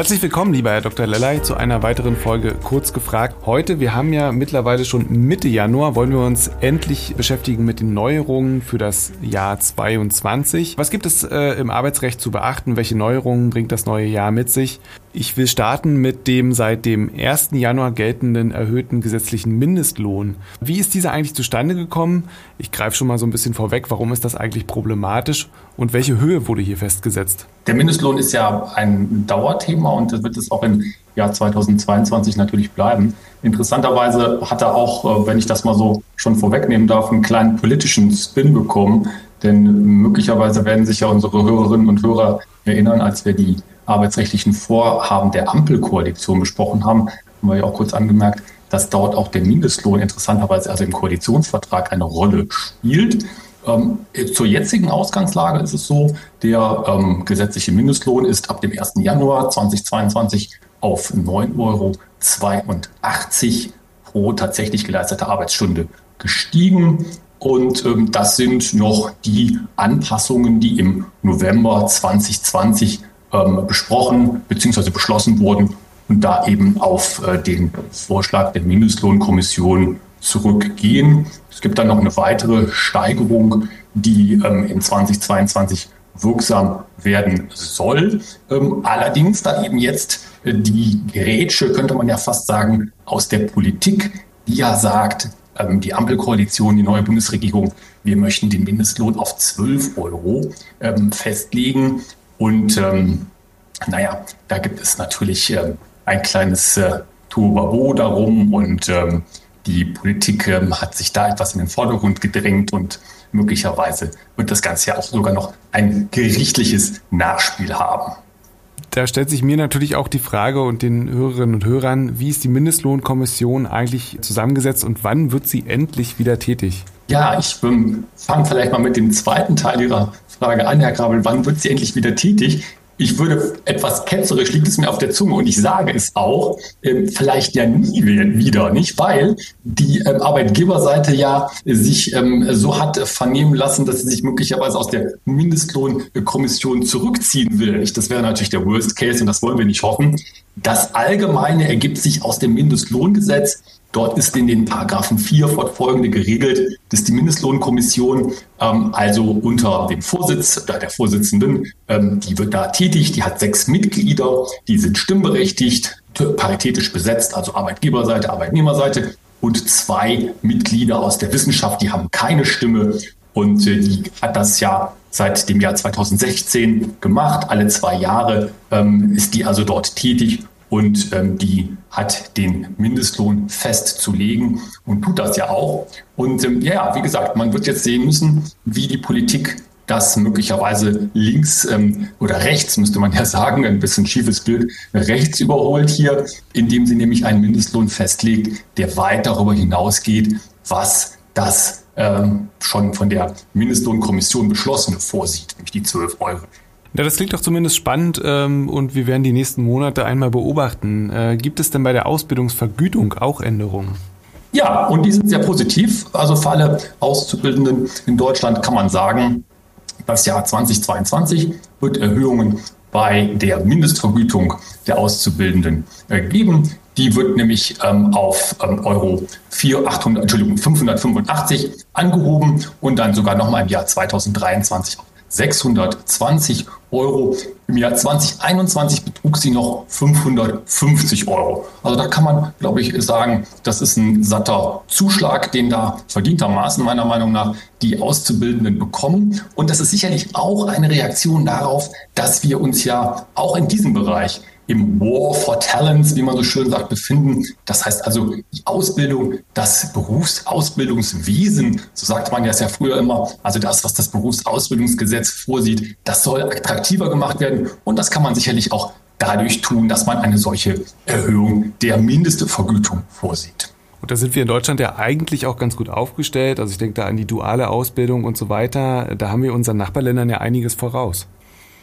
Herzlich willkommen, lieber Herr Dr. Lellay, zu einer weiteren Folge Kurz gefragt. Heute, wir haben ja mittlerweile schon Mitte Januar, wollen wir uns endlich beschäftigen mit den Neuerungen für das Jahr 22. Was gibt es äh, im Arbeitsrecht zu beachten? Welche Neuerungen bringt das neue Jahr mit sich? Ich will starten mit dem seit dem 1. Januar geltenden erhöhten gesetzlichen Mindestlohn. Wie ist dieser eigentlich zustande gekommen? Ich greife schon mal so ein bisschen vorweg. Warum ist das eigentlich problematisch und welche Höhe wurde hier festgesetzt? Der Mindestlohn ist ja ein Dauerthema und das wird es auch im Jahr 2022 natürlich bleiben. Interessanterweise hat er auch, äh, wenn ich das mal so schon vorwegnehmen darf, einen kleinen politischen Spin bekommen. Denn möglicherweise werden sich ja unsere Hörerinnen und Hörer erinnern, als wir die arbeitsrechtlichen Vorhaben der Ampelkoalition besprochen haben, haben wir ja auch kurz angemerkt, dass dort auch der Mindestlohn interessanterweise also im Koalitionsvertrag eine Rolle spielt. Ähm, zur jetzigen Ausgangslage ist es so, der ähm, gesetzliche Mindestlohn ist ab dem 1. Januar 2022 auf 9,82 Euro pro tatsächlich geleistete Arbeitsstunde gestiegen. Und ähm, das sind noch die Anpassungen, die im November 2020 ähm, besprochen bzw. beschlossen wurden und da eben auf äh, den Vorschlag der Mindestlohnkommission zurückgehen. Es gibt dann noch eine weitere Steigerung, die ähm, in 2022 wirksam werden soll. Ähm, allerdings dann eben jetzt äh, die Grätsche, könnte man ja fast sagen, aus der Politik, die ja sagt, ähm, die Ampelkoalition, die neue Bundesregierung, wir möchten den Mindestlohn auf 12 Euro ähm, festlegen. Und ähm, naja, da gibt es natürlich äh, ein kleines äh, Turbabo darum und ähm, die Politik hat sich da etwas in den Vordergrund gedrängt und möglicherweise wird das Ganze ja auch sogar noch ein gerichtliches Nachspiel haben. Da stellt sich mir natürlich auch die Frage und den Hörerinnen und Hörern, wie ist die Mindestlohnkommission eigentlich zusammengesetzt und wann wird sie endlich wieder tätig? Ja, ich fange vielleicht mal mit dem zweiten Teil Ihrer Frage an, Herr Grabel. Wann wird sie endlich wieder tätig? Ich würde etwas ketzerisch, liegt es mir auf der Zunge und ich sage es auch, äh, vielleicht ja nie wieder, nicht? Weil die äh, Arbeitgeberseite ja sich ähm, so hat vernehmen lassen, dass sie sich möglicherweise aus der Mindestlohnkommission zurückziehen will. Nicht? Das wäre natürlich der Worst Case und das wollen wir nicht hoffen. Das Allgemeine ergibt sich aus dem Mindestlohngesetz. Dort ist in den Paragraphen 4 fortfolgende geregelt, dass die Mindestlohnkommission ähm, also unter dem Vorsitz oder der Vorsitzenden, ähm, die wird da tätig, die hat sechs Mitglieder, die sind stimmberechtigt, paritätisch besetzt, also Arbeitgeberseite, Arbeitnehmerseite und zwei Mitglieder aus der Wissenschaft, die haben keine Stimme und äh, die hat das ja seit dem Jahr 2016 gemacht. Alle zwei Jahre ähm, ist die also dort tätig und ähm, die hat den Mindestlohn festzulegen und tut das ja auch. Und ähm, ja, wie gesagt, man wird jetzt sehen müssen, wie die Politik das möglicherweise links ähm, oder rechts, müsste man ja sagen, ein bisschen schiefes Bild, rechts überholt hier, indem sie nämlich einen Mindestlohn festlegt, der weit darüber hinausgeht, was das ähm, schon von der Mindestlohnkommission beschlossene vorsieht, nämlich die 12 Euro. Ja, das klingt doch zumindest spannend ähm, und wir werden die nächsten Monate einmal beobachten. Äh, gibt es denn bei der Ausbildungsvergütung auch Änderungen? Ja, und die sind sehr positiv. Also für alle Auszubildenden in Deutschland kann man sagen, das Jahr 2022 wird Erhöhungen bei der Mindestvergütung der Auszubildenden äh, geben. Die wird nämlich ähm, auf ähm, Euro 4, 800, Entschuldigung, 585 angehoben und dann sogar nochmal im Jahr 2023 auf 620 Euro. Im Jahr 2021 betrug sie noch 550 Euro. Also da kann man, glaube ich, sagen, das ist ein satter Zuschlag, den da verdientermaßen meiner Meinung nach die Auszubildenden bekommen. Und das ist sicherlich auch eine Reaktion darauf, dass wir uns ja auch in diesem Bereich im War for Talents, wie man so schön sagt, befinden. Das heißt also die Ausbildung, das Berufsausbildungswesen, so sagt man ja sehr früher immer, also das, was das Berufsausbildungsgesetz vorsieht, das soll attraktiver gemacht werden und das kann man sicherlich auch dadurch tun, dass man eine solche Erhöhung der Mindestvergütung vorsieht. Und da sind wir in Deutschland ja eigentlich auch ganz gut aufgestellt. Also ich denke da an die duale Ausbildung und so weiter. Da haben wir unseren Nachbarländern ja einiges voraus.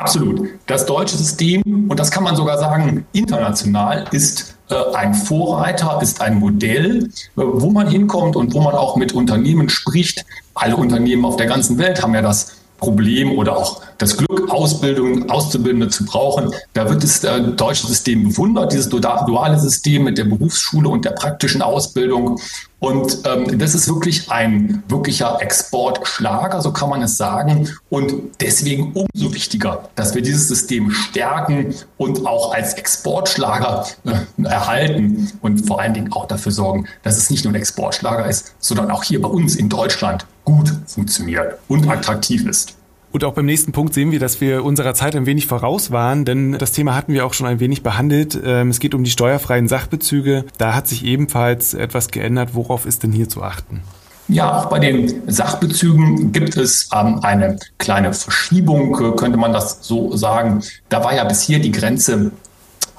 Absolut. Das deutsche System, und das kann man sogar sagen, international ist äh, ein Vorreiter, ist ein Modell, äh, wo man hinkommt und wo man auch mit Unternehmen spricht. Alle Unternehmen auf der ganzen Welt haben ja das Problem oder auch das Glück, Ausbildung, Auszubildende zu brauchen. Da wird das äh, deutsche System bewundert, dieses duale System mit der Berufsschule und der praktischen Ausbildung. Und ähm, das ist wirklich ein wirklicher Exportschlager, so kann man es sagen. Und deswegen umso wichtiger, dass wir dieses System stärken und auch als Exportschlager äh, erhalten und vor allen Dingen auch dafür sorgen, dass es nicht nur ein Exportschlager ist, sondern auch hier bei uns in Deutschland gut funktioniert und attraktiv ist. Und auch beim nächsten Punkt sehen wir, dass wir unserer Zeit ein wenig voraus waren, denn das Thema hatten wir auch schon ein wenig behandelt. Ähm, es geht um die steuerfreien Sachbezüge. Da hat sich ebenfalls etwas geändert. Worauf ist denn hier zu achten? Ja, auch bei den Sachbezügen gibt es ähm, eine kleine Verschiebung, könnte man das so sagen. Da war ja bis hier die Grenze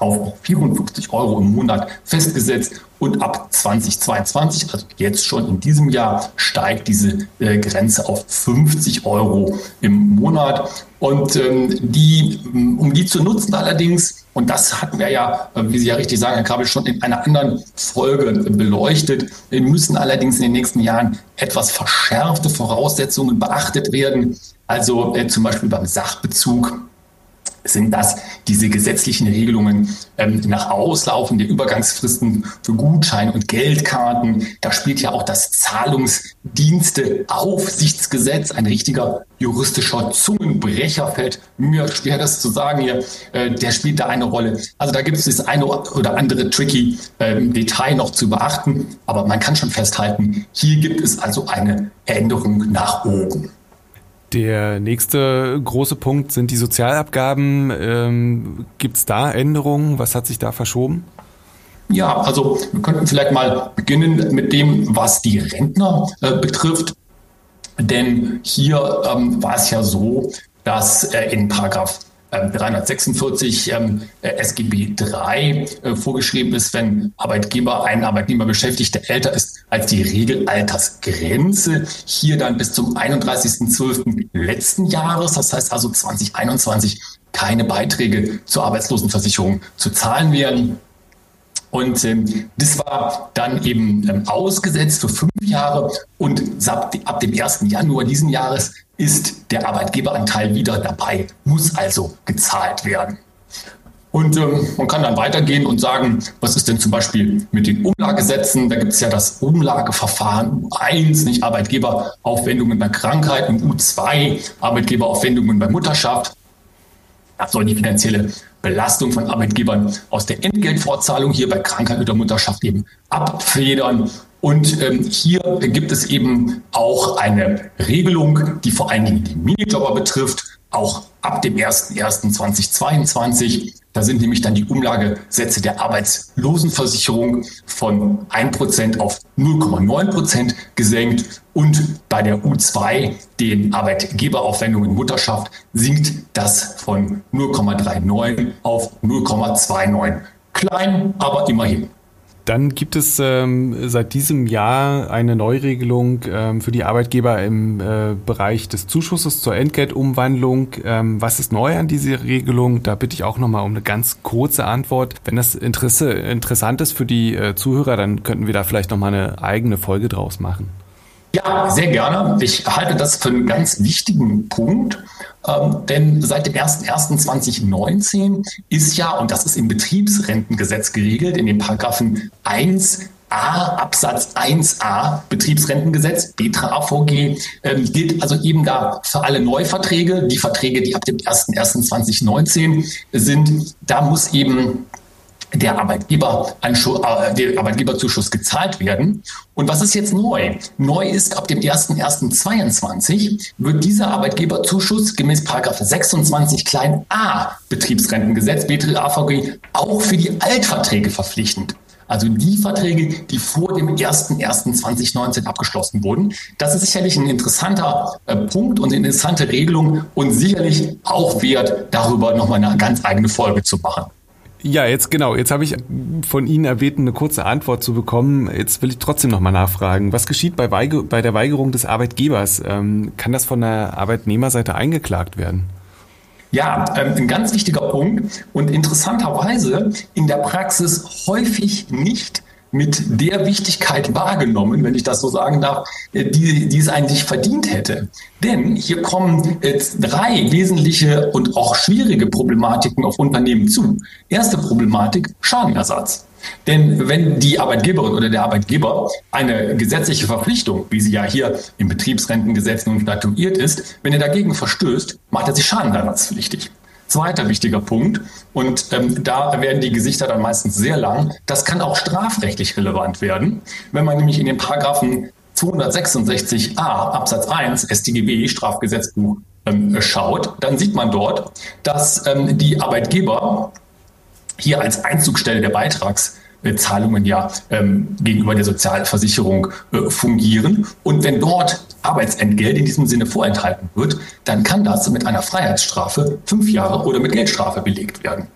auf 54 Euro im Monat festgesetzt und ab 2022, also jetzt schon in diesem Jahr, steigt diese äh, Grenze auf 50 Euro im Monat. Und ähm, die, um die zu nutzen allerdings, und das hatten wir ja, äh, wie Sie ja richtig sagen, Herr Kabel, schon in einer anderen Folge beleuchtet, müssen allerdings in den nächsten Jahren etwas verschärfte Voraussetzungen beachtet werden. Also äh, zum Beispiel beim Sachbezug sind das diese gesetzlichen Regelungen ähm, nach Auslaufen der Übergangsfristen für Gutscheine und Geldkarten. Da spielt ja auch das Zahlungsdiensteaufsichtsgesetz, ein richtiger juristischer Zungenbrecher, fällt mir schwer, das zu sagen hier, äh, der spielt da eine Rolle. Also da gibt es das eine oder andere tricky äh, Detail noch zu beachten, aber man kann schon festhalten, hier gibt es also eine Änderung nach oben. Der nächste große Punkt sind die Sozialabgaben. Ähm, Gibt es da Änderungen? Was hat sich da verschoben? Ja, also wir könnten vielleicht mal beginnen mit dem, was die Rentner äh, betrifft. Denn hier ähm, war es ja so, dass äh, in Paragraph 346 ähm, ähm äh, SGB III äh, vorgeschrieben ist, wenn Arbeitgeber einen Arbeitnehmer beschäftigt, der älter ist als die Regelaltersgrenze, hier dann bis zum 31.12. letzten Jahres, das heißt also 2021, keine Beiträge zur Arbeitslosenversicherung zu zahlen werden. Und ähm, das war dann eben ähm, ausgesetzt für fünf Jahre und ab dem 1. Januar diesen Jahres ist der Arbeitgeberanteil wieder dabei, muss also gezahlt werden. Und ähm, man kann dann weitergehen und sagen, was ist denn zum Beispiel mit den Umlagesätzen? Da gibt es ja das Umlageverfahren U1, nicht Arbeitgeberaufwendungen bei Krankheit und U2, Arbeitgeberaufwendungen bei Mutterschaft. Das soll die finanzielle Belastung von Arbeitgebern aus der Entgeltfortzahlung hier bei Krankheit oder Mutterschaft eben abfedern. Und ähm, hier gibt es eben auch eine Regelung, die vor allen Dingen die Minijobber betrifft, auch ab dem 01.01.2022 da sind nämlich dann die Umlagesätze der Arbeitslosenversicherung von 1% auf 0,9% gesenkt und bei der U2, den Arbeitgeberaufwendungen Mutterschaft, sinkt das von 0,39 auf 0,29. Klein, aber immerhin. Dann gibt es ähm, seit diesem Jahr eine Neuregelung ähm, für die Arbeitgeber im äh, Bereich des Zuschusses zur Entgeltumwandlung. Ähm, was ist neu an dieser Regelung? Da bitte ich auch nochmal um eine ganz kurze Antwort. Wenn das Interesse interessant ist für die äh, Zuhörer, dann könnten wir da vielleicht nochmal eine eigene Folge draus machen. Ja, sehr gerne. Ich halte das für einen ganz wichtigen Punkt, ähm, denn seit dem 01.01.2019 ist ja, und das ist im Betriebsrentengesetz geregelt, in den Paragraphen 1 A Absatz 1a Betriebsrentengesetz, BETRA AVG, ähm, gilt also eben da für alle Neuverträge, die Verträge, die ab dem 01.01.2019 sind. Da muss eben der, Arbeitgeber äh, der Arbeitgeberzuschuss gezahlt werden. Und was ist jetzt neu? Neu ist, ab dem 01.01.2022 wird dieser Arbeitgeberzuschuss gemäß 26 klein a Betriebsrentengesetz, BTRAVG, auch für die Altverträge verpflichtend. Also die Verträge, die vor dem 01.01.2019 abgeschlossen wurden. Das ist sicherlich ein interessanter äh, Punkt und eine interessante Regelung und sicherlich auch wert, darüber nochmal eine ganz eigene Folge zu machen. Ja, jetzt genau. Jetzt habe ich von Ihnen erbeten, eine kurze Antwort zu bekommen. Jetzt will ich trotzdem nochmal nachfragen. Was geschieht bei, Weiger bei der Weigerung des Arbeitgebers? Ähm, kann das von der Arbeitnehmerseite eingeklagt werden? Ja, ähm, ein ganz wichtiger Punkt und interessanterweise in der Praxis häufig nicht mit der Wichtigkeit wahrgenommen, wenn ich das so sagen darf, äh, die, die es eigentlich verdient hätte. Denn hier kommen jetzt drei wesentliche und auch schwierige Problematiken auf Unternehmen zu. Erste Problematik, Schadenersatz. Denn wenn die Arbeitgeberin oder der Arbeitgeber eine gesetzliche Verpflichtung, wie sie ja hier im Betriebsrentengesetz nun statuiert ist, wenn er dagegen verstößt, macht er sich schadenersatzpflichtig. Zweiter wichtiger Punkt, und ähm, da werden die Gesichter dann meistens sehr lang, das kann auch strafrechtlich relevant werden, wenn man nämlich in den Paragraphen 266a Absatz 1 StGB Strafgesetzbuch ähm, schaut, dann sieht man dort, dass ähm, die Arbeitgeber hier als Einzugstelle der Beitragszahlungen ja ähm, gegenüber der Sozialversicherung äh, fungieren. Und wenn dort Arbeitsentgelt in diesem Sinne vorenthalten wird, dann kann das mit einer Freiheitsstrafe fünf Jahre oder mit Geldstrafe belegt werden.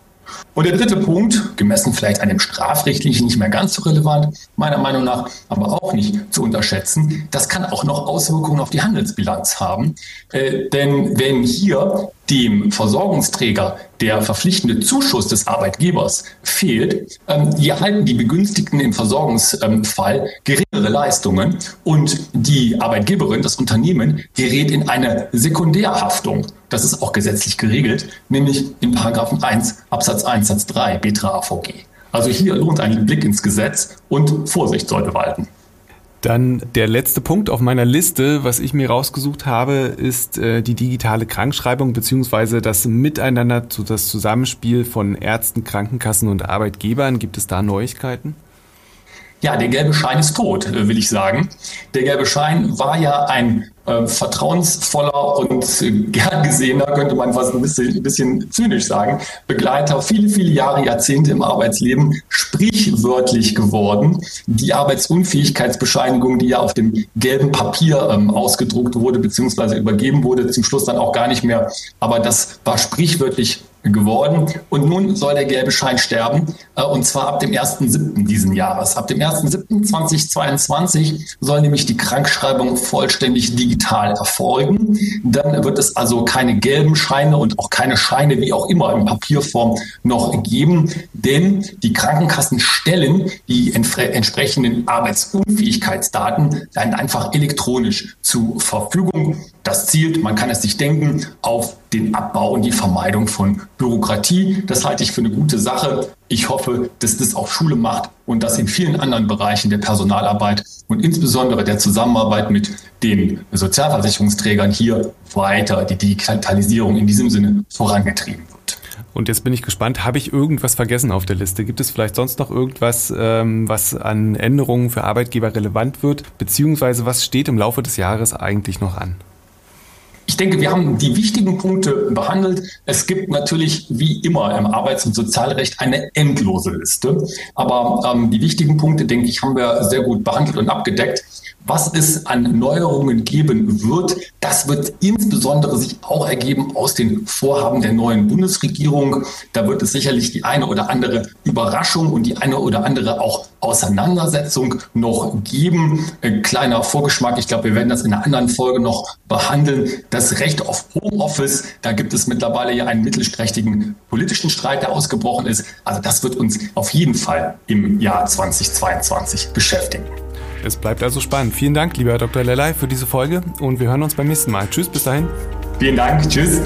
Und der dritte Punkt, gemessen vielleicht an dem strafrechtlichen nicht mehr ganz so relevant, meiner Meinung nach aber auch nicht zu unterschätzen, das kann auch noch Auswirkungen auf die Handelsbilanz haben. Äh, denn wenn hier dem Versorgungsträger der verpflichtende Zuschuss des Arbeitgebers fehlt, ähm, erhalten die Begünstigten im Versorgungsfall geringere Leistungen und die Arbeitgeberin, das Unternehmen, gerät in eine Sekundärhaftung. Das ist auch gesetzlich geregelt, nämlich in Paragraphen 1 Absatz 1 Satz 3 Betra AVG. Also hier lohnt ein Blick ins Gesetz und Vorsicht sollte walten. Dann der letzte Punkt auf meiner Liste, was ich mir rausgesucht habe, ist äh, die digitale Krankschreibung beziehungsweise das Miteinander, das Zusammenspiel von Ärzten, Krankenkassen und Arbeitgebern. Gibt es da Neuigkeiten? Ja, der gelbe Schein ist tot, äh, will ich sagen. Der gelbe Schein war ja ein äh, vertrauensvoller und äh, gern gesehener, könnte man fast ein bisschen, ein bisschen zynisch sagen, Begleiter, viele, viele Jahre, Jahrzehnte im Arbeitsleben, sprichwörtlich geworden. Die Arbeitsunfähigkeitsbescheinigung, die ja auf dem gelben Papier ähm, ausgedruckt wurde, beziehungsweise übergeben wurde, zum Schluss dann auch gar nicht mehr. Aber das war sprichwörtlich geworden. Und nun soll der gelbe Schein sterben, äh, und zwar ab dem 1.7. diesen Jahres. Ab dem 1.7.2022 soll nämlich die Krankschreibung vollständig digital erfolgen. Dann wird es also keine gelben Scheine und auch keine Scheine wie auch immer in Papierform noch geben, denn die Krankenkassen stellen die entsprechenden Arbeitsunfähigkeitsdaten dann einfach elektronisch zur Verfügung. Das zielt, man kann es sich denken, auf den Abbau und die Vermeidung von Bürokratie. Das halte ich für eine gute Sache. Ich hoffe, dass das auch Schule macht und dass in vielen anderen Bereichen der Personalarbeit und insbesondere der Zusammenarbeit mit den Sozialversicherungsträgern hier weiter die Digitalisierung in diesem Sinne vorangetrieben wird. Und jetzt bin ich gespannt, habe ich irgendwas vergessen auf der Liste? Gibt es vielleicht sonst noch irgendwas, ähm, was an Änderungen für Arbeitgeber relevant wird? Beziehungsweise was steht im Laufe des Jahres eigentlich noch an? Ich denke, wir haben die wichtigen Punkte behandelt. Es gibt natürlich wie immer im Arbeits- und Sozialrecht eine endlose Liste. Aber ähm, die wichtigen Punkte, denke ich, haben wir sehr gut behandelt und abgedeckt. Was es an Neuerungen geben wird, das wird insbesondere sich auch ergeben aus den Vorhaben der neuen Bundesregierung. Da wird es sicherlich die eine oder andere Überraschung und die eine oder andere auch Auseinandersetzung noch geben. Ein kleiner Vorgeschmack, ich glaube, wir werden das in einer anderen Folge noch behandeln. Das Recht auf Homeoffice, da gibt es mittlerweile ja einen mittelsträchtigen politischen Streit, der ausgebrochen ist. Also das wird uns auf jeden Fall im Jahr 2022 beschäftigen. Es bleibt also spannend. Vielen Dank, lieber Dr. Lelei, für diese Folge und wir hören uns beim nächsten Mal. Tschüss, bis dahin. Vielen Dank, tschüss.